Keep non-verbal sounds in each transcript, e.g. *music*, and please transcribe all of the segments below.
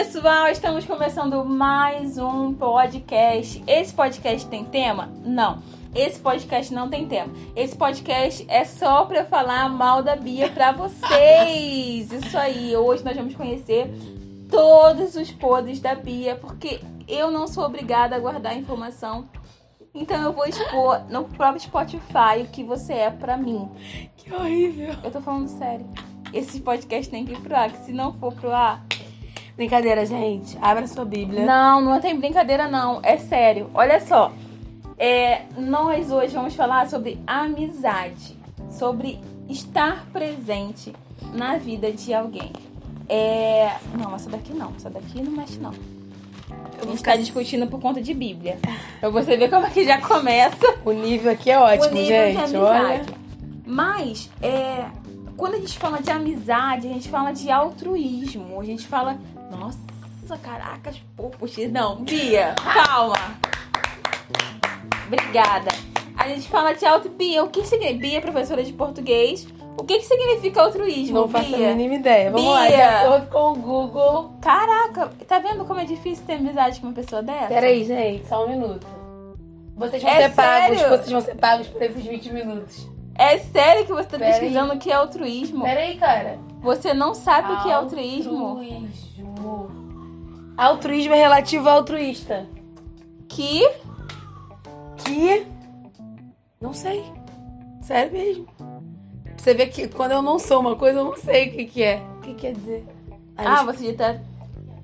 pessoal, estamos começando mais um podcast. Esse podcast tem tema? Não. Esse podcast não tem tema. Esse podcast é só pra falar mal da Bia pra *laughs* vocês. Isso aí. Hoje nós vamos conhecer todos os podres da Bia, porque eu não sou obrigada a guardar informação. Então eu vou expor no próprio Spotify o que você é pra mim. Que horrível. Eu tô falando sério. Esse podcast tem que ir pro ar, que se não for pro ar. Brincadeira, gente. Abra sua Bíblia. Não, não tem brincadeira, não. É sério. Olha só. É, nós hoje vamos falar sobre amizade, sobre estar presente na vida de alguém. É, não, essa daqui não, essa daqui não mexe não. A gente tá discutindo por conta de Bíblia. Pra você ver como é que já começa O nível aqui é ótimo, gente. Olha. Mas, é, quando a gente fala de amizade, a gente fala de altruísmo. A gente fala, nossa, caracas, pô, puxa, não, Bia, calma. Obrigada. A gente fala de altruísmo. Bia, o que significa? Bia, é professora de português. O que, que significa altruísmo, Não faço a Bia? mínima ideia. Vamos lá, de Bia. acordo com o Google. Caraca, tá vendo como é difícil ter amizade com uma pessoa dessa? Peraí, gente, só um minuto. Vocês vão É ser pagos, sério? vocês vão ser pagos por esses 20 minutos. É sério que você tá Pera aí. pesquisando o que é altruísmo? Peraí, cara. Você não sabe o que é altruísmo? Altruísmo. Altruísmo é relativo ao altruísta. Que Que? Não sei. Sério mesmo. Você vê que quando eu não sou uma coisa, eu não sei o que, que é. O que quer dizer? Ah, você já tá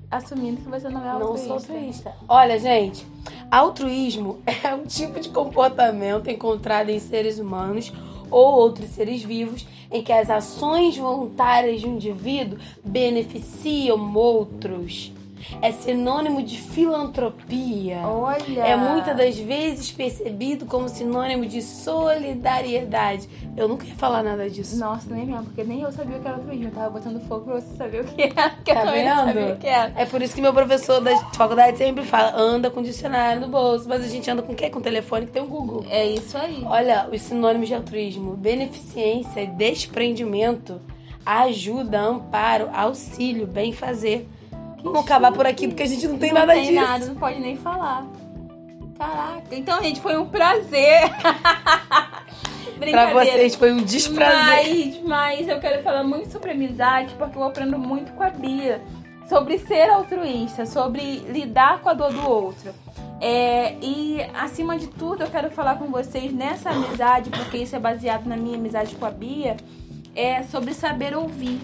assumindo que você não é Não altruísta. sou altruísta. Olha, gente, altruísmo *laughs* é um tipo de comportamento encontrado em seres humanos ou outros seres vivos em que as ações voluntárias de um indivíduo beneficiam outros. É sinônimo de filantropia. Olha. É muitas das vezes percebido como sinônimo de solidariedade. Eu nunca ia falar nada disso. Nossa, nem mesmo, porque nem eu sabia o que era altruísmo. Eu tava botando fogo pra você saber o que era. *laughs* Porque Tá eu vendo? sabia o que era. É por isso que meu professor da faculdade sempre fala: anda com dicionário no bolso. Mas a gente anda com o quê? Com telefone que tem o Google. É isso aí. Olha, os sinônimos de altruísmo: beneficência desprendimento, ajuda, amparo, auxílio, bem-fazer. Vamos acabar por aqui porque a gente não tem não nada tem disso. nada, não pode nem falar. Caraca. Então, gente, foi um prazer. *laughs* Pra vocês foi um desprazer. Mas, mas eu quero falar muito sobre amizade, porque eu aprendo muito com a Bia. Sobre ser altruísta, sobre lidar com a dor do outro. É, e, acima de tudo, eu quero falar com vocês nessa amizade, porque isso é baseado na minha amizade com a Bia, é sobre saber ouvir.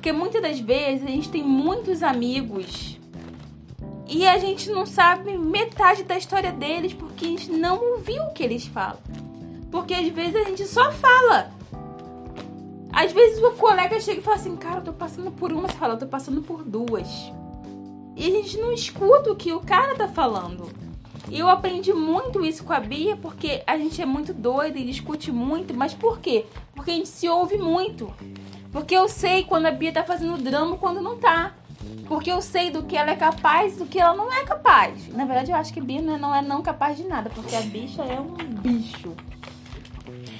Porque muitas das vezes a gente tem muitos amigos e a gente não sabe metade da história deles porque a gente não ouviu o que eles falam. Porque às vezes a gente só fala. Às vezes o colega chega e fala assim, cara, eu tô passando por uma, você fala, eu tô passando por duas. E a gente não escuta o que o cara tá falando. E eu aprendi muito isso com a Bia, porque a gente é muito doida e discute muito. Mas por quê? Porque a gente se ouve muito. Porque eu sei quando a Bia tá fazendo drama quando não tá. Porque eu sei do que ela é capaz e do que ela não é capaz. Na verdade, eu acho que a Bia não é não, é não capaz de nada, porque a bicha é um bicho.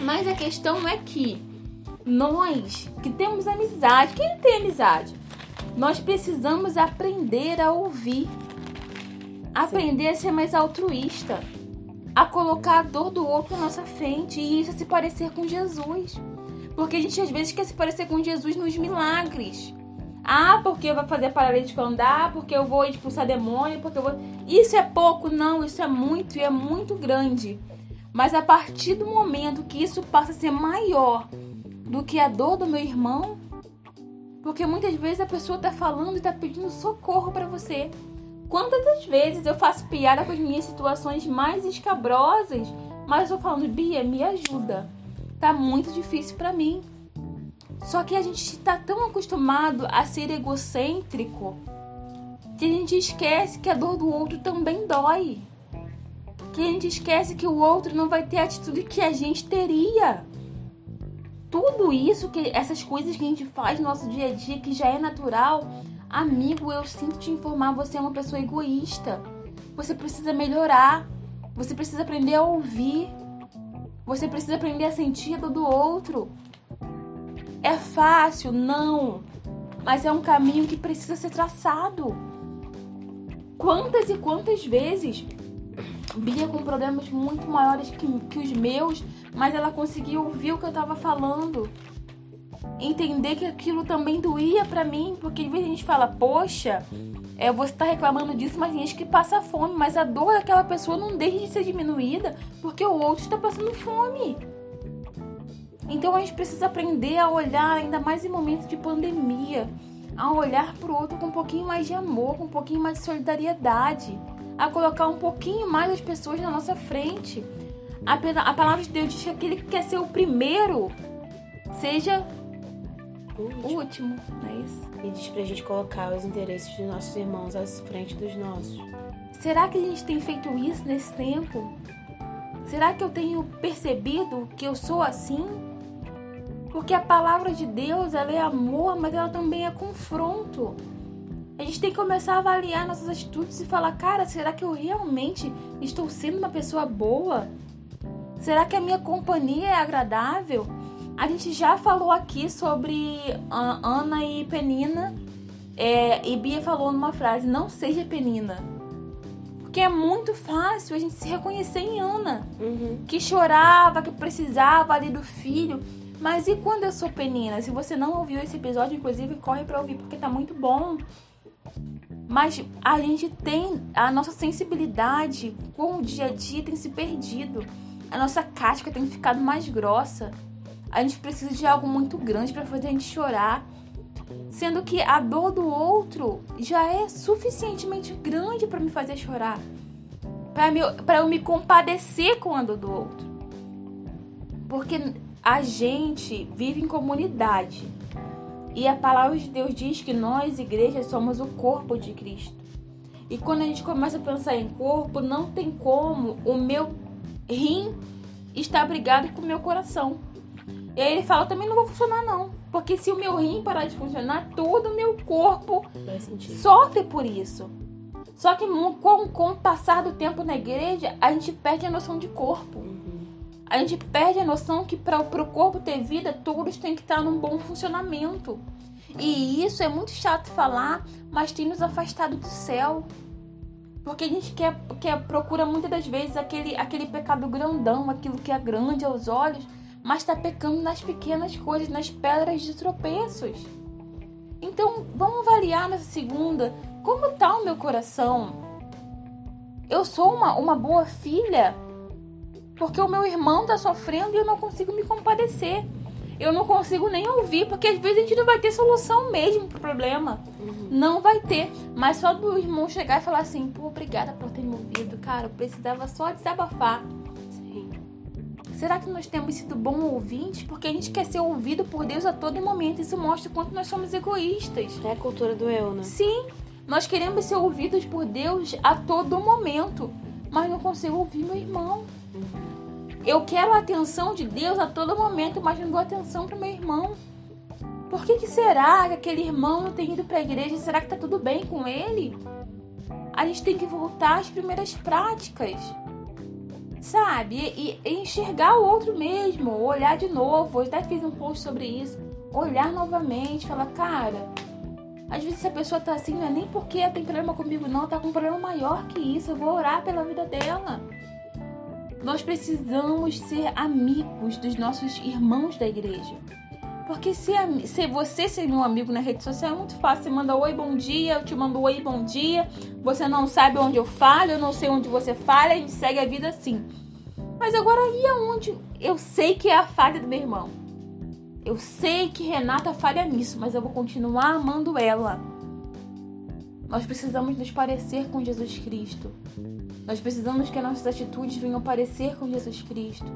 Mas a questão é que nós que temos amizade, quem tem amizade? Nós precisamos aprender a ouvir. Aprender a ser mais altruísta. A colocar a dor do outro na nossa frente. E isso se parecer com Jesus. Porque a gente às vezes quer se parecer com Jesus nos milagres. Ah, porque eu vou fazer paralítico andar, porque eu vou expulsar demônio, porque eu vou. Isso é pouco, não, isso é muito e é muito grande. Mas a partir do momento que isso passa a ser maior do que a dor do meu irmão, porque muitas vezes a pessoa tá falando e tá pedindo socorro pra você. Quantas vezes eu faço piada com as minhas situações mais escabrosas, mas eu tô falando, Bia, me ajuda. Tá muito difícil pra mim. Só que a gente tá tão acostumado a ser egocêntrico que a gente esquece que a dor do outro também dói. Que a gente esquece que o outro não vai ter a atitude que a gente teria. Tudo isso, que essas coisas que a gente faz no nosso dia a dia, que já é natural, amigo, eu sinto te informar, você é uma pessoa egoísta. Você precisa melhorar. Você precisa aprender a ouvir. Você precisa aprender a sentir a dor do outro. É fácil? Não. Mas é um caminho que precisa ser traçado. quantas e quantas vezes Bia com problemas muito maiores que, que os meus, mas ela conseguiu ouvir o que eu tava falando. Entender que aquilo também doía pra mim, porque às vezes a gente fala, poxa, é, você tá reclamando disso, mas tem gente que passa fome, mas a dor daquela pessoa não deixa de ser diminuída porque o outro está passando fome. Então a gente precisa aprender a olhar, ainda mais em momentos de pandemia, a olhar pro outro com um pouquinho mais de amor, com um pouquinho mais de solidariedade a colocar um pouquinho mais as pessoas na nossa frente. A, a palavra de Deus diz que aquele que quer ser o primeiro seja o último, o E diz pra gente colocar os interesses dos nossos irmãos à frente dos nossos. Será que a gente tem feito isso nesse tempo? Será que eu tenho percebido que eu sou assim? Porque a palavra de Deus, ela é amor, mas ela também é confronto. A gente tem que começar a avaliar nossas atitudes e falar: cara, será que eu realmente estou sendo uma pessoa boa? Será que a minha companhia é agradável? A gente já falou aqui sobre Ana e Penina. É, e Bia falou numa frase: não seja Penina. Porque é muito fácil a gente se reconhecer em Ana, uhum. que chorava, que precisava ali do filho. Mas e quando eu sou Penina? Se você não ouviu esse episódio, inclusive, corre para ouvir porque tá muito bom. Mas a gente tem a nossa sensibilidade com o dia a dia tem se perdido. A nossa casca tem ficado mais grossa. A gente precisa de algo muito grande para fazer a gente chorar. Sendo que a dor do outro já é suficientemente grande para me fazer chorar. Para eu me compadecer com a dor do outro. Porque a gente vive em comunidade. E a palavra de Deus diz que nós, igrejas, somos o corpo de Cristo. E quando a gente começa a pensar em corpo, não tem como o meu rim estar brigado com o meu coração. E aí ele fala, também não vou funcionar não. Porque se o meu rim parar de funcionar, todo o meu corpo sofre por isso. Só que com, com o passar do tempo na igreja, a gente perde a noção de corpo. A gente perde a noção que para o corpo ter vida, todos têm que estar num bom funcionamento. E isso é muito chato falar, mas tem nos afastado do céu. Porque a gente quer, quer procura muitas das vezes aquele, aquele pecado grandão, aquilo que é grande aos olhos, mas está pecando nas pequenas coisas, nas pedras de tropeços. Então, vamos avaliar nessa segunda como está o meu coração. Eu sou uma, uma boa filha porque o meu irmão tá sofrendo e eu não consigo me compadecer. Eu não consigo nem ouvir, porque às vezes a gente não vai ter solução mesmo pro problema. Uhum. Não vai ter. Mas só do irmão chegar e falar assim, pô, obrigada por ter me ouvido, cara. Eu precisava só desabafar. Será que nós temos sido bons ouvintes? Porque a gente quer ser ouvido por Deus a todo momento. Isso mostra o quanto nós somos egoístas. É a cultura do eu, né? Sim. Nós queremos ser ouvidos por Deus a todo momento. Mas não consigo ouvir meu irmão. Eu quero a atenção de Deus a todo momento, mas não dou atenção para meu irmão. Por que, que será que aquele irmão não tem ido para a igreja? Será que tá tudo bem com ele? A gente tem que voltar às primeiras práticas, sabe? E, e enxergar o outro mesmo, olhar de novo. Eu até fiz um post sobre isso. Olhar novamente, falar, cara, às vezes a pessoa tá assim, não é nem porque ela tem problema comigo, não, tá com um problema maior que isso. Eu vou orar pela vida dela. Nós precisamos ser amigos dos nossos irmãos da igreja. Porque se, se você ser meu amigo na rede social é muito fácil. Você manda oi, bom dia, eu te mando oi, bom dia. Você não sabe onde eu falo, eu não sei onde você fala, a gente segue a vida assim. Mas agora e aonde eu sei que é a falha do meu irmão? Eu sei que Renata falha nisso, mas eu vou continuar amando ela. Nós precisamos nos parecer com Jesus Cristo. Nós precisamos que as nossas atitudes venham parecer com Jesus Cristo.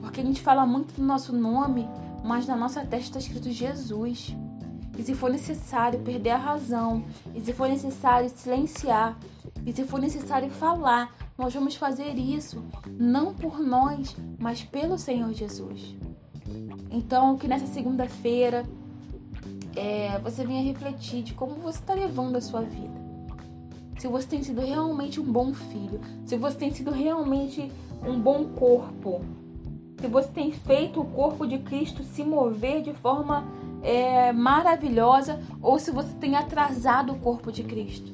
Porque a gente fala muito do nosso nome, mas na nossa testa está escrito Jesus. E se for necessário perder a razão, e se for necessário silenciar, e se for necessário falar, nós vamos fazer isso, não por nós, mas pelo Senhor Jesus. Então, que nessa segunda-feira é, você venha refletir de como você está levando a sua vida se você tem sido realmente um bom filho, se você tem sido realmente um bom corpo, se você tem feito o corpo de Cristo se mover de forma é, maravilhosa ou se você tem atrasado o corpo de Cristo.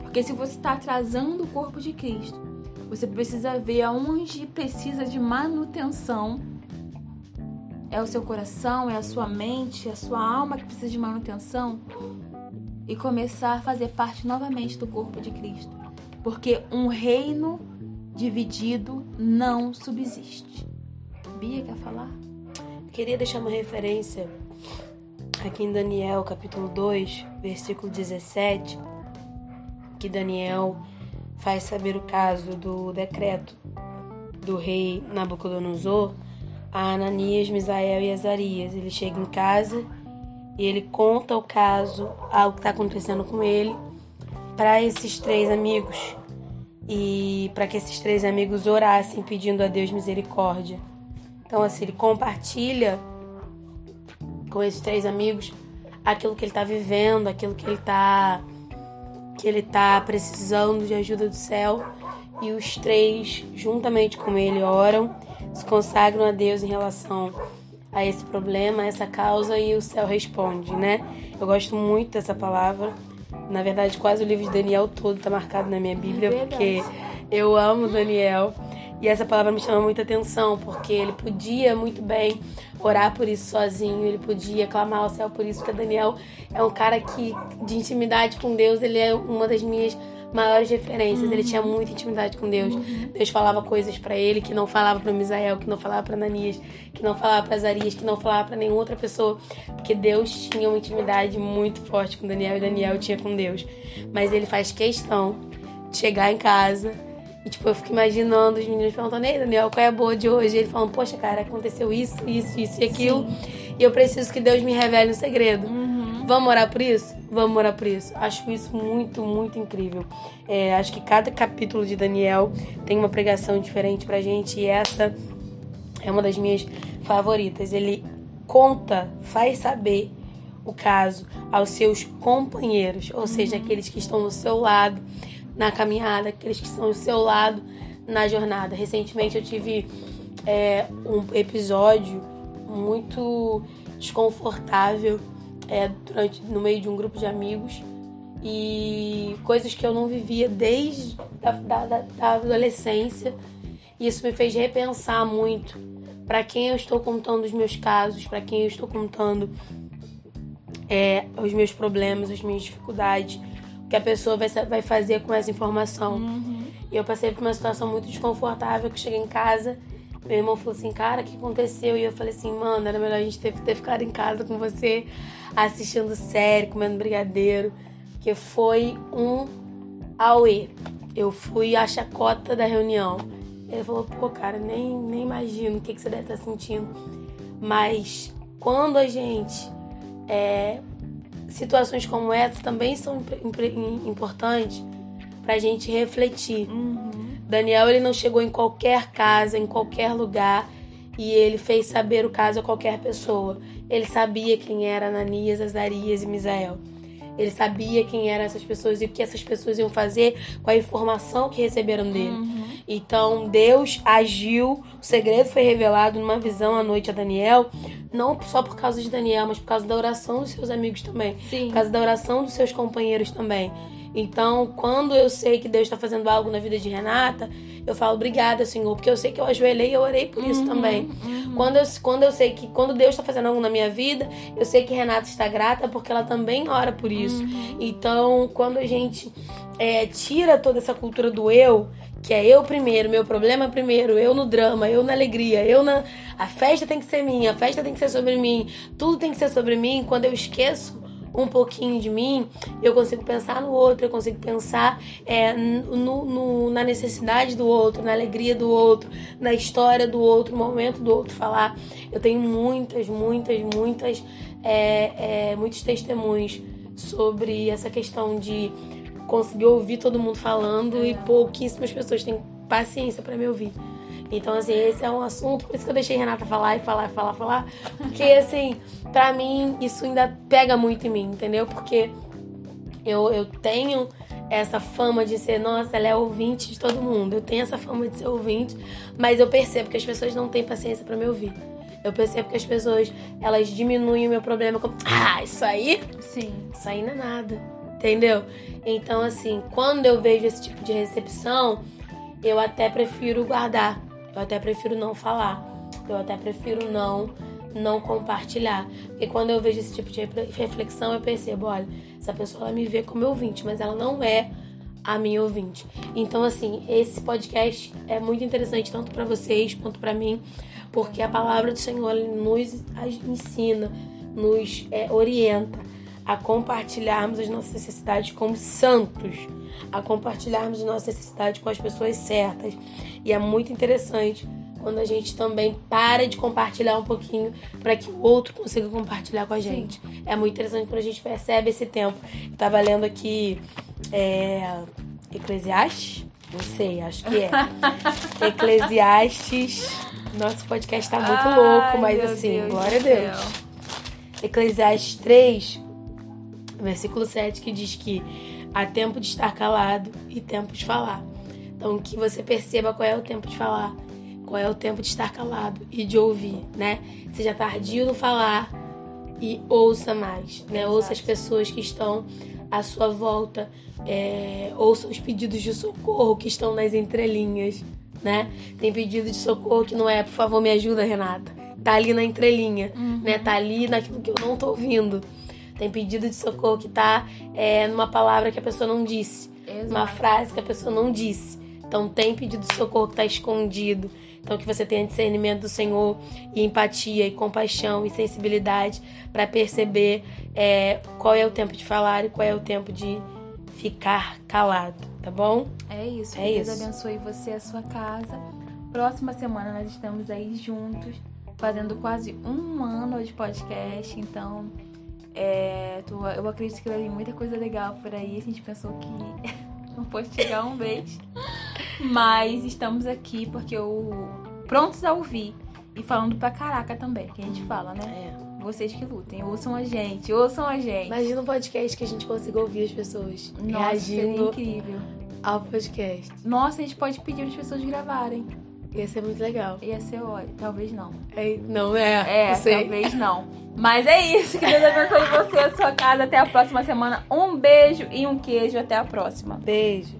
Porque se você está atrasando o corpo de Cristo, você precisa ver aonde precisa de manutenção. É o seu coração, é a sua mente, é a sua alma que precisa de manutenção e começar a fazer parte novamente do corpo de Cristo. Porque um reino dividido não subsiste. Bia quer falar? Queria deixar uma referência aqui em Daniel, capítulo 2, versículo 17, que Daniel faz saber o caso do decreto do rei Nabucodonosor a Ananias, Misael e Azarias. Ele chega em casa e ele conta o caso, algo que está acontecendo com ele, para esses três amigos e para que esses três amigos orassem pedindo a Deus misericórdia. Então, assim, ele compartilha com esses três amigos aquilo que ele está vivendo, aquilo que ele está que ele tá precisando de ajuda do céu. E os três, juntamente com ele, oram, se consagram a Deus em relação a esse problema, a essa causa, e o céu responde, né? Eu gosto muito dessa palavra. Na verdade, quase o livro de Daniel todo está marcado na minha Bíblia, é porque eu amo Daniel. E essa palavra me chama muita atenção, porque ele podia muito bem orar por isso sozinho, ele podia clamar ao céu por isso, porque Daniel é um cara que, de intimidade com Deus, ele é uma das minhas maiores referências. Uhum. Ele tinha muita intimidade com Deus. Uhum. Deus falava coisas para ele que não falava para Misael, que não falava para Ananias, que não falava para Azarias, que não falava para nenhuma outra pessoa, porque Deus tinha uma intimidade muito forte com Daniel e Daniel tinha com Deus. Mas ele faz questão de chegar em casa e, tipo, eu fico imaginando os meninos perguntando, ei, Daniel, qual é a boa de hoje? E ele falando, poxa, cara, aconteceu isso, isso, isso e aquilo. Sim. E eu preciso que Deus me revele um segredo. Uhum. Vamos orar por isso? Vamos orar por isso. Acho isso muito, muito incrível. É, acho que cada capítulo de Daniel tem uma pregação diferente pra gente. E essa é uma das minhas favoritas. Ele conta, faz saber o caso aos seus companheiros, ou seja, uhum. aqueles que estão do seu lado na caminhada, aqueles que estão ao seu lado na jornada. Recentemente eu tive é, um episódio muito desconfortável é, durante, no meio de um grupo de amigos e coisas que eu não vivia desde da, da, da adolescência. Isso me fez repensar muito para quem eu estou contando os meus casos, para quem eu estou contando é, os meus problemas, as minhas dificuldades que a pessoa vai, vai fazer com essa informação. Uhum. E eu passei por uma situação muito desconfortável que cheguei em casa. Meu irmão falou assim, cara, o que aconteceu? E eu falei assim, mano, era melhor a gente ter, ter ficado em casa com você, assistindo série, comendo brigadeiro. Porque foi um auê. Eu fui a chacota da reunião. Ele falou, pô, cara, nem, nem imagino o que, que você deve estar sentindo. Mas quando a gente é, situações como essa também são importantes para a gente refletir. Uhum. Daniel ele não chegou em qualquer casa, em qualquer lugar e ele fez saber o caso a qualquer pessoa. Ele sabia quem era Ananias, Azarias e Misael. Ele sabia quem eram essas pessoas e o que essas pessoas iam fazer com a informação que receberam dele. Uhum. Então Deus agiu, o segredo foi revelado numa visão à noite a Daniel, não só por causa de Daniel, mas por causa da oração dos seus amigos também. Sim. Por causa da oração dos seus companheiros também. Então, quando eu sei que Deus está fazendo algo na vida de Renata, eu falo obrigada, Senhor, porque eu sei que eu ajoelhei e eu orei por isso uhum, também. Uhum. Quando, eu, quando eu sei que quando Deus está fazendo algo na minha vida, eu sei que Renata está grata porque ela também ora por isso. Uhum. Então, quando a gente é, tira toda essa cultura do eu, que é eu primeiro, meu problema primeiro, eu no drama, eu na alegria, eu na. A festa tem que ser minha, a festa tem que ser sobre mim, tudo tem que ser sobre mim. Quando eu esqueço um pouquinho de mim, eu consigo pensar no outro, eu consigo pensar é, no, no, na necessidade do outro, na alegria do outro, na história do outro, no momento do outro falar. Eu tenho muitas, muitas, muitas, é, é, muitos testemunhos sobre essa questão de conseguir ouvir todo mundo falando e pouquíssimas pessoas têm paciência para me ouvir. Então, assim, esse é um assunto, por isso que eu deixei a Renata falar e falar, falar, falar. Porque, assim, pra mim, isso ainda pega muito em mim, entendeu? Porque eu, eu tenho essa fama de ser, nossa, ela é ouvinte de todo mundo. Eu tenho essa fama de ser ouvinte, mas eu percebo que as pessoas não têm paciência para me ouvir. Eu percebo que as pessoas, elas diminuem o meu problema como, ah, isso aí? Sim. Isso aí não é nada. Entendeu? Então, assim, quando eu vejo esse tipo de recepção, eu até prefiro guardar. Eu até prefiro não falar. Eu até prefiro não não compartilhar. Porque quando eu vejo esse tipo de reflexão, eu percebo, olha, essa pessoa ela me vê como ouvinte, mas ela não é a minha ouvinte. Então, assim, esse podcast é muito interessante tanto para vocês quanto para mim, porque a palavra do Senhor nos ensina, nos é, orienta a compartilharmos as nossas necessidades como santos, a compartilharmos as nossas necessidades com as pessoas certas. E é muito interessante quando a gente também para de compartilhar um pouquinho para que o outro consiga compartilhar com a gente. Sim. É muito interessante quando a gente percebe esse tempo. Eu tava lendo aqui é, Eclesiastes, não sei, acho que é. *laughs* Eclesiastes. Nosso podcast tá muito Ai, louco, mas assim, Deus glória a Deus. Céu. Eclesiastes 3, versículo 7, que diz que há tempo de estar calado e tempo de falar. Então, que você perceba qual é o tempo de falar, qual é o tempo de estar calado e de ouvir, né? Seja tardio no falar e ouça mais, né? Exato. Ouça as pessoas que estão à sua volta, é, ouça os pedidos de socorro que estão nas entrelinhas, né? Tem pedido de socorro que não é, por favor, me ajuda, Renata. Tá ali na entrelinha, uhum. né? Tá ali naquilo que eu não tô ouvindo. Tem pedido de socorro que tá é, numa palavra que a pessoa não disse. Exato. Uma frase que a pessoa não disse. Então tem pedido de socorro que tá escondido. Então que você tenha discernimento do Senhor e empatia e compaixão e sensibilidade para perceber é, qual é o tempo de falar e qual é o tempo de ficar calado, tá bom? É isso. É Deus isso. abençoe você e a sua casa. Próxima semana nós estamos aí juntos, fazendo quase um ano de podcast, então é, tô, eu acredito que vai vir muita coisa legal por aí. A gente pensou que *laughs* não fosse chegar um mês. Mas estamos aqui porque o prontos a ouvir. E falando pra caraca também, que a gente fala, né? É. Vocês que lutem, ouçam a gente, ouçam a gente. Imagina um podcast que a gente consiga ouvir as pessoas Nossa, reagindo incrível. ao podcast. Nossa, a gente pode pedir as pessoas gravarem. Ia ser muito legal. Ia ser ótimo. Talvez não. É, não, é. É, talvez não. Mas é isso. Que Deus abençoe você, a sua casa. Até a próxima semana. Um beijo e um queijo. Até a próxima. Beijo.